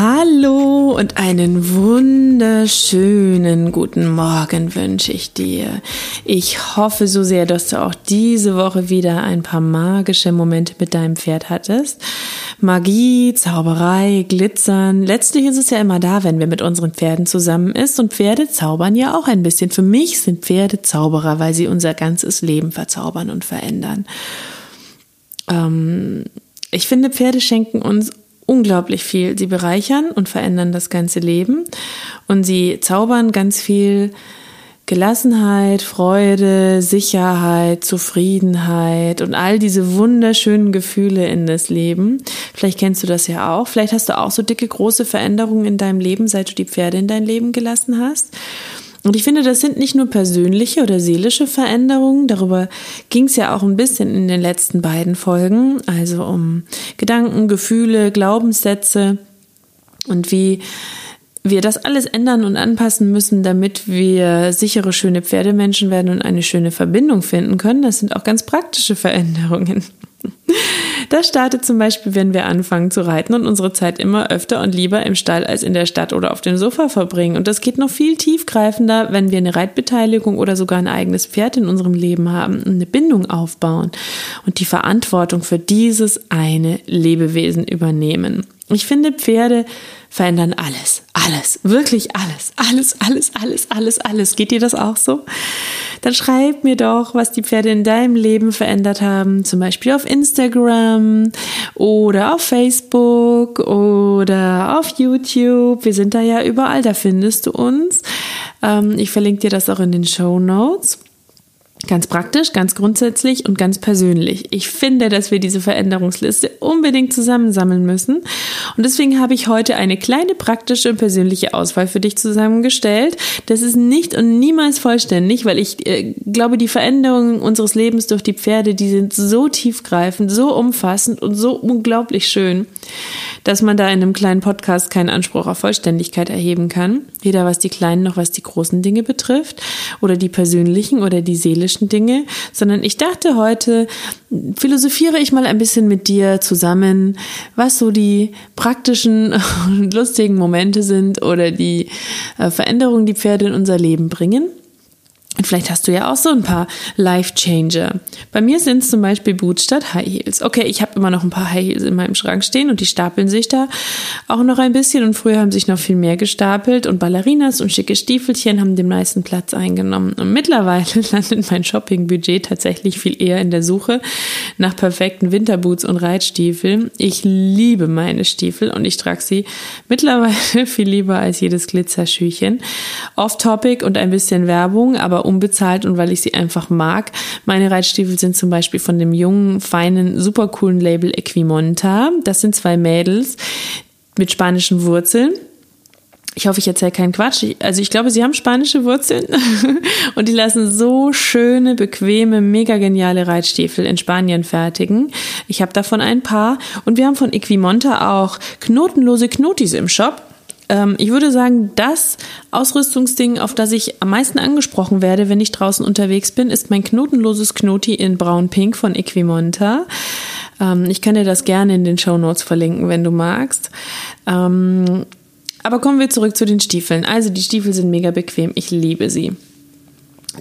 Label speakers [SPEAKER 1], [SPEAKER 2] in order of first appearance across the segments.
[SPEAKER 1] Hallo und einen wunderschönen guten Morgen wünsche ich dir. Ich hoffe so sehr, dass du auch diese Woche wieder ein paar magische Momente mit deinem Pferd hattest. Magie, Zauberei, Glitzern. Letztlich ist es ja immer da, wenn wir mit unseren Pferden zusammen ist und Pferde zaubern ja auch ein bisschen. Für mich sind Pferde Zauberer, weil sie unser ganzes Leben verzaubern und verändern. Ähm, ich finde, Pferde schenken uns unglaublich viel. Sie bereichern und verändern das ganze Leben und sie zaubern ganz viel Gelassenheit, Freude, Sicherheit, Zufriedenheit und all diese wunderschönen Gefühle in das Leben. Vielleicht kennst du das ja auch. Vielleicht hast du auch so dicke, große Veränderungen in deinem Leben, seit du die Pferde in dein Leben gelassen hast. Und ich finde, das sind nicht nur persönliche oder seelische Veränderungen, darüber ging es ja auch ein bisschen in den letzten beiden Folgen, also um Gedanken, Gefühle, Glaubenssätze und wie wir das alles ändern und anpassen müssen, damit wir sichere, schöne Pferdemenschen werden und eine schöne Verbindung finden können. Das sind auch ganz praktische Veränderungen. Das startet zum Beispiel, wenn wir anfangen zu reiten und unsere Zeit immer öfter und lieber im Stall als in der Stadt oder auf dem Sofa verbringen. Und das geht noch viel tiefgreifender, wenn wir eine Reitbeteiligung oder sogar ein eigenes Pferd in unserem Leben haben und eine Bindung aufbauen und die Verantwortung für dieses eine Lebewesen übernehmen. Ich finde, Pferde verändern alles, alles, wirklich alles, alles, alles, alles, alles, alles. Geht dir das auch so? Dann schreib mir doch, was die Pferde in deinem Leben verändert haben, zum Beispiel auf Instagram oder auf Facebook oder auf YouTube. Wir sind da ja überall, da findest du uns. Ähm, ich verlinke dir das auch in den Show Notes. Ganz praktisch, ganz grundsätzlich und ganz persönlich. Ich finde, dass wir diese Veränderungsliste unbedingt zusammensammeln müssen. Und deswegen habe ich heute eine kleine praktische und persönliche Auswahl für dich zusammengestellt. Das ist nicht und niemals vollständig, weil ich äh, glaube, die Veränderungen unseres Lebens durch die Pferde, die sind so tiefgreifend, so umfassend und so unglaublich schön, dass man da in einem kleinen Podcast keinen Anspruch auf Vollständigkeit erheben kann. Weder was die kleinen noch was die großen Dinge betrifft oder die persönlichen oder die seelischen seelischen Dinge, sondern ich dachte heute, philosophiere ich mal ein bisschen mit dir zusammen, was so die praktischen, lustigen Momente sind oder die äh, Veränderungen, die Pferde in unser Leben bringen. Und vielleicht hast du ja auch so ein paar Life-Changer. Bei mir sind es zum Beispiel Boots statt High Heels. Okay, ich habe immer noch ein paar High Heels in meinem Schrank stehen und die stapeln sich da auch noch ein bisschen. Und früher haben sich noch viel mehr gestapelt und Ballerinas und schicke Stiefelchen haben den meisten Platz eingenommen. Und mittlerweile landet mein Shopping-Budget tatsächlich viel eher in der Suche nach perfekten Winterboots und Reitstiefeln. Ich liebe meine Stiefel und ich trage sie mittlerweile viel lieber als jedes Glitzerschüchen. Off-Topic und ein bisschen Werbung, aber unbezahlt und weil ich sie einfach mag. Meine Reitstiefel sind zum Beispiel von dem jungen, feinen, super coolen Label Equimonta. Das sind zwei Mädels mit spanischen Wurzeln. Ich hoffe, ich erzähle keinen Quatsch. Also ich glaube, sie haben spanische Wurzeln und die lassen so schöne, bequeme, mega geniale Reitstiefel in Spanien fertigen. Ich habe davon ein paar und wir haben von Equimonta auch knotenlose Knotis im Shop. Ähm, ich würde sagen, das Ausrüstungsding, auf das ich am meisten angesprochen werde, wenn ich draußen unterwegs bin, ist mein knotenloses Knoti in braun-pink von Equimonta. Ähm, ich kann dir das gerne in den Show Notes verlinken, wenn du magst. Ähm, aber kommen wir zurück zu den Stiefeln. Also die Stiefel sind mega bequem. Ich liebe sie.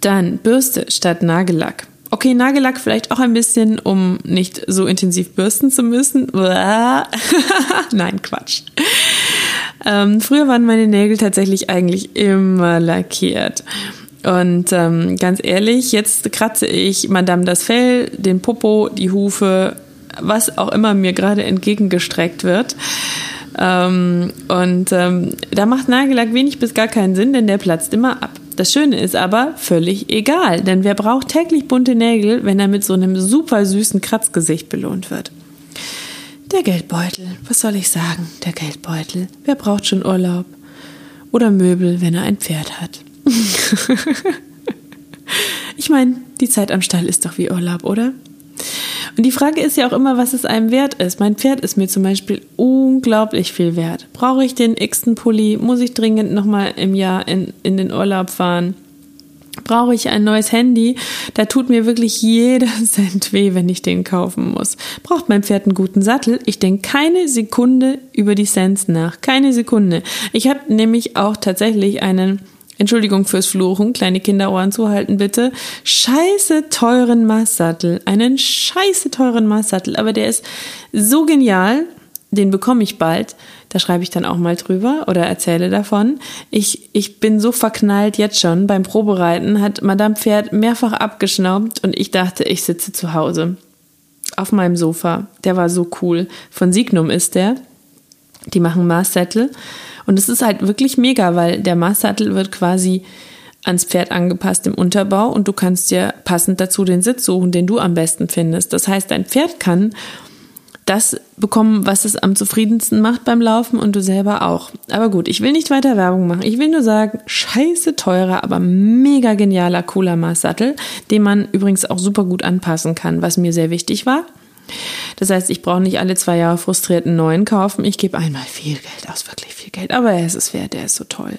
[SPEAKER 1] Dann Bürste statt Nagellack. Okay, Nagellack vielleicht auch ein bisschen, um nicht so intensiv bürsten zu müssen. Nein, Quatsch. Ähm, früher waren meine Nägel tatsächlich eigentlich immer lackiert. Und ähm, ganz ehrlich, jetzt kratze ich Madame das Fell, den Popo, die Hufe, was auch immer mir gerade entgegengestreckt wird. Ähm, und ähm, da macht Nagellack wenig bis gar keinen Sinn, denn der platzt immer ab. Das Schöne ist aber völlig egal, denn wer braucht täglich bunte Nägel, wenn er mit so einem super süßen Kratzgesicht belohnt wird? Der Geldbeutel, was soll ich sagen? Der Geldbeutel. Wer braucht schon Urlaub? Oder Möbel, wenn er ein Pferd hat? ich meine, die Zeit am Stall ist doch wie Urlaub, oder? Und die Frage ist ja auch immer, was es einem wert ist. Mein Pferd ist mir zum Beispiel unglaublich viel wert. Brauche ich den x-ten Pulli? Muss ich dringend nochmal im Jahr in, in den Urlaub fahren? Brauche ich ein neues Handy? Da tut mir wirklich jeder Cent weh, wenn ich den kaufen muss. Braucht mein Pferd einen guten Sattel? Ich denke keine Sekunde über die Cents nach. Keine Sekunde. Ich habe nämlich auch tatsächlich einen Entschuldigung fürs Fluchen, kleine Kinderohren zuhalten bitte, scheiße teuren Maßsattel, einen scheiße teuren Maßsattel, aber der ist so genial, den bekomme ich bald. Da schreibe ich dann auch mal drüber oder erzähle davon. Ich, ich bin so verknallt jetzt schon. Beim Probereiten hat Madame Pferd mehrfach abgeschnaubt und ich dachte, ich sitze zu Hause. Auf meinem Sofa. Der war so cool. Von Signum ist der. Die machen Maßsättel. Und es ist halt wirklich mega, weil der Maßsattel wird quasi ans Pferd angepasst im Unterbau und du kannst dir passend dazu den Sitz suchen, den du am besten findest. Das heißt, dein Pferd kann das bekommen, was es am zufriedensten macht beim Laufen und du selber auch. Aber gut, ich will nicht weiter Werbung machen. Ich will nur sagen, scheiße teurer, aber mega genialer, cooler Maßsattel, den man übrigens auch super gut anpassen kann, was mir sehr wichtig war. Das heißt, ich brauche nicht alle zwei Jahre frustriert einen neuen kaufen. Ich gebe einmal viel Geld aus, wirklich viel Geld. Aber er ist es wert, der ist so toll.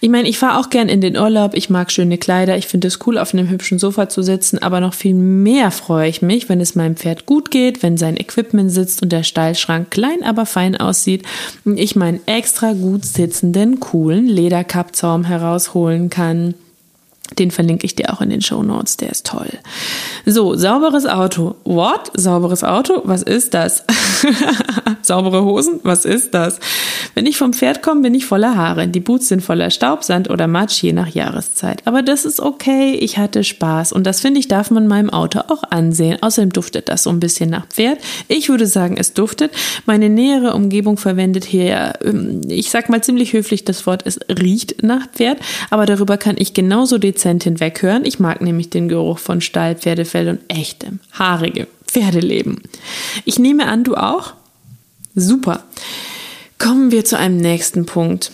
[SPEAKER 1] Ich meine, ich fahre auch gern in den Urlaub. Ich mag schöne Kleider. Ich finde es cool, auf einem hübschen Sofa zu sitzen. Aber noch viel mehr freue ich mich, wenn es meinem Pferd gut geht, wenn sein Equipment sitzt und der Stallschrank klein, aber fein aussieht und ich meinen extra gut sitzenden, coolen Lederkappzaum herausholen kann den verlinke ich dir auch in den Show Notes. Der ist toll. So, sauberes Auto. What? Sauberes Auto? Was ist das? Saubere Hosen? Was ist das? Wenn ich vom Pferd komme, bin ich voller Haare. Die Boots sind voller Staub, Sand oder Matsch, je nach Jahreszeit. Aber das ist okay. Ich hatte Spaß. Und das finde ich, darf man meinem Auto auch ansehen. Außerdem duftet das so ein bisschen nach Pferd. Ich würde sagen, es duftet. Meine nähere Umgebung verwendet hier, ähm, ich sag mal ziemlich höflich das Wort, es riecht nach Pferd. Aber darüber kann ich genauso dezent dezent hinweghören. Ich mag nämlich den Geruch von Stall, Pferdefell und echtem, haarige Pferdeleben. Ich nehme an, du auch? Super. Kommen wir zu einem nächsten Punkt.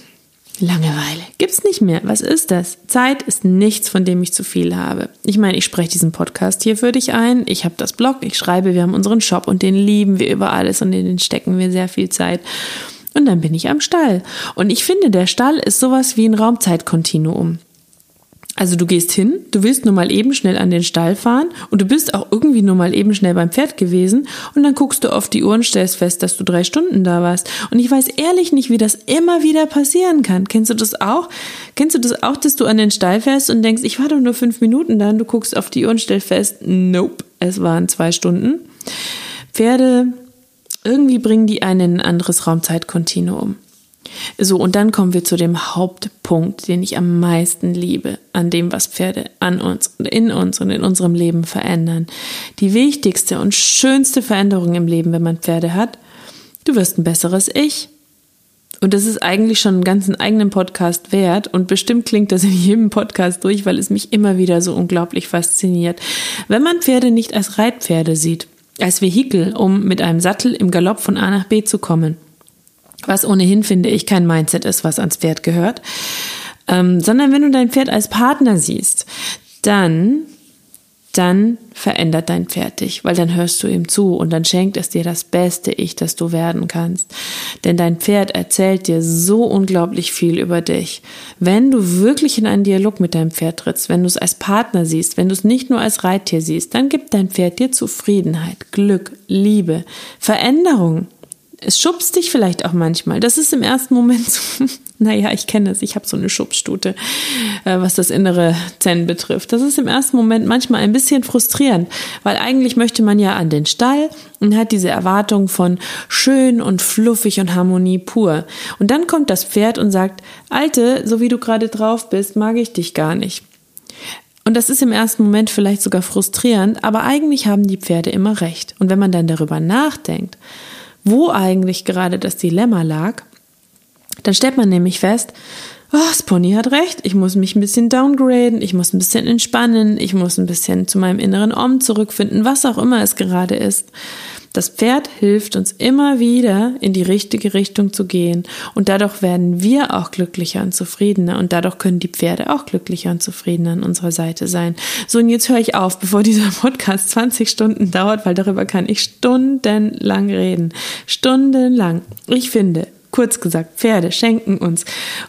[SPEAKER 1] Langeweile. Gibt's nicht mehr. Was ist das? Zeit ist nichts, von dem ich zu viel habe. Ich meine, ich spreche diesen Podcast hier für dich ein. Ich habe das Blog, ich schreibe, wir haben unseren Shop und den lieben wir über alles und in den stecken wir sehr viel Zeit. Und dann bin ich am Stall. Und ich finde, der Stall ist sowas wie ein Raumzeitkontinuum. Also du gehst hin, du willst nur mal eben schnell an den Stall fahren und du bist auch irgendwie nur mal eben schnell beim Pferd gewesen und dann guckst du auf die Uhr und stellst fest, dass du drei Stunden da warst. Und ich weiß ehrlich nicht, wie das immer wieder passieren kann. Kennst du das auch? Kennst du das auch, dass du an den Stall fährst und denkst, ich war doch nur fünf Minuten da und du guckst auf die Uhr und stellst fest, nope, es waren zwei Stunden. Pferde, irgendwie bringen die einen in ein anderes Raumzeitkontinuum. So, und dann kommen wir zu dem Hauptpunkt, den ich am meisten liebe, an dem, was Pferde an uns und in uns und in unserem Leben verändern. Die wichtigste und schönste Veränderung im Leben, wenn man Pferde hat, du wirst ein besseres Ich. Und das ist eigentlich schon einen ganzen eigenen Podcast wert und bestimmt klingt das in jedem Podcast durch, weil es mich immer wieder so unglaublich fasziniert. Wenn man Pferde nicht als Reitpferde sieht, als Vehikel, um mit einem Sattel im Galopp von A nach B zu kommen, was ohnehin, finde ich, kein Mindset ist, was ans Pferd gehört, ähm, sondern wenn du dein Pferd als Partner siehst, dann, dann verändert dein Pferd dich, weil dann hörst du ihm zu und dann schenkt es dir das beste Ich, das du werden kannst. Denn dein Pferd erzählt dir so unglaublich viel über dich. Wenn du wirklich in einen Dialog mit deinem Pferd trittst, wenn du es als Partner siehst, wenn du es nicht nur als Reittier siehst, dann gibt dein Pferd dir Zufriedenheit, Glück, Liebe, Veränderung es schubst dich vielleicht auch manchmal. Das ist im ersten Moment so, naja, ich kenne es, ich habe so eine Schubstute, äh, was das innere Zen betrifft. Das ist im ersten Moment manchmal ein bisschen frustrierend, weil eigentlich möchte man ja an den Stall und hat diese Erwartung von schön und fluffig und Harmonie pur. Und dann kommt das Pferd und sagt, Alte, so wie du gerade drauf bist, mag ich dich gar nicht. Und das ist im ersten Moment vielleicht sogar frustrierend, aber eigentlich haben die Pferde immer recht. Und wenn man dann darüber nachdenkt, wo eigentlich gerade das Dilemma lag, dann stellt man nämlich fest, oh, das Pony hat recht, ich muss mich ein bisschen downgraden, ich muss ein bisschen entspannen, ich muss ein bisschen zu meinem inneren Om zurückfinden, was auch immer es gerade ist. Das Pferd hilft uns immer wieder in die richtige Richtung zu gehen und dadurch werden wir auch glücklicher und zufriedener und dadurch können die Pferde auch glücklicher und zufriedener an unserer Seite sein. So und jetzt höre ich auf, bevor dieser Podcast 20 Stunden dauert, weil darüber kann ich stundenlang reden. Stundenlang. Ich finde, Kurz gesagt, Pferde schenken uns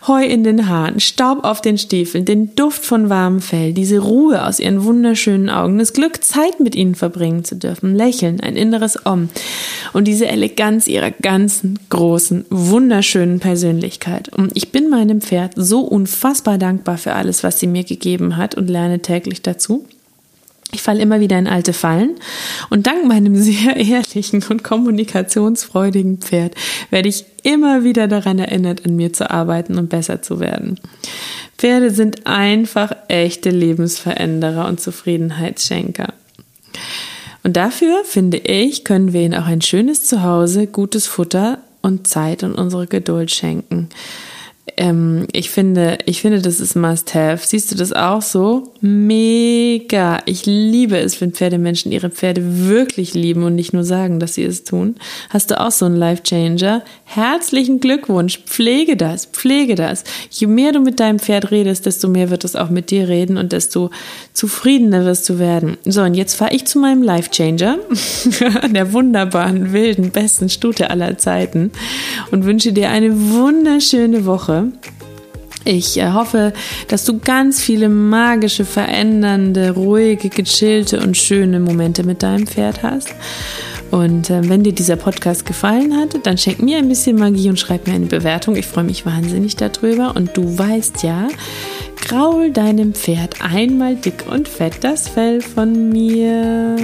[SPEAKER 1] Heu in den Haaren, Staub auf den Stiefeln, den Duft von warmem Fell, diese Ruhe aus ihren wunderschönen Augen, das Glück, Zeit mit ihnen verbringen zu dürfen, Lächeln, ein inneres Om und diese Eleganz ihrer ganzen großen, wunderschönen Persönlichkeit. Und ich bin meinem Pferd so unfassbar dankbar für alles, was sie mir gegeben hat und lerne täglich dazu. Ich falle immer wieder in alte Fallen und dank meinem sehr ehrlichen und kommunikationsfreudigen Pferd werde ich immer wieder daran erinnert, an mir zu arbeiten und besser zu werden. Pferde sind einfach echte Lebensveränderer und Zufriedenheitsschenker. Und dafür, finde ich, können wir ihnen auch ein schönes Zuhause, gutes Futter und Zeit und unsere Geduld schenken ähm, ich finde, ich finde, das ist Must-Have. Siehst du das auch so? Mega. Ich liebe es, wenn Pferdemenschen ihre Pferde wirklich lieben und nicht nur sagen, dass sie es tun. Hast du auch so einen Life-Changer? Herzlichen Glückwunsch. Pflege das, pflege das. Je mehr du mit deinem Pferd redest, desto mehr wird es auch mit dir reden und desto zufriedener wirst du werden. So, und jetzt fahre ich zu meinem Life-Changer, der wunderbaren, wilden, besten Stute aller Zeiten und wünsche dir eine wunderschöne Woche. Ich äh, hoffe, dass du ganz viele magische, verändernde, ruhige, gechillte und schöne Momente mit deinem Pferd hast. Und äh, wenn dir dieser Podcast gefallen hat, dann schenk mir ein bisschen Magie und schreib mir eine Bewertung. Ich freue mich wahnsinnig darüber. Und du weißt ja, graul deinem Pferd einmal dick und fett das Fell von mir.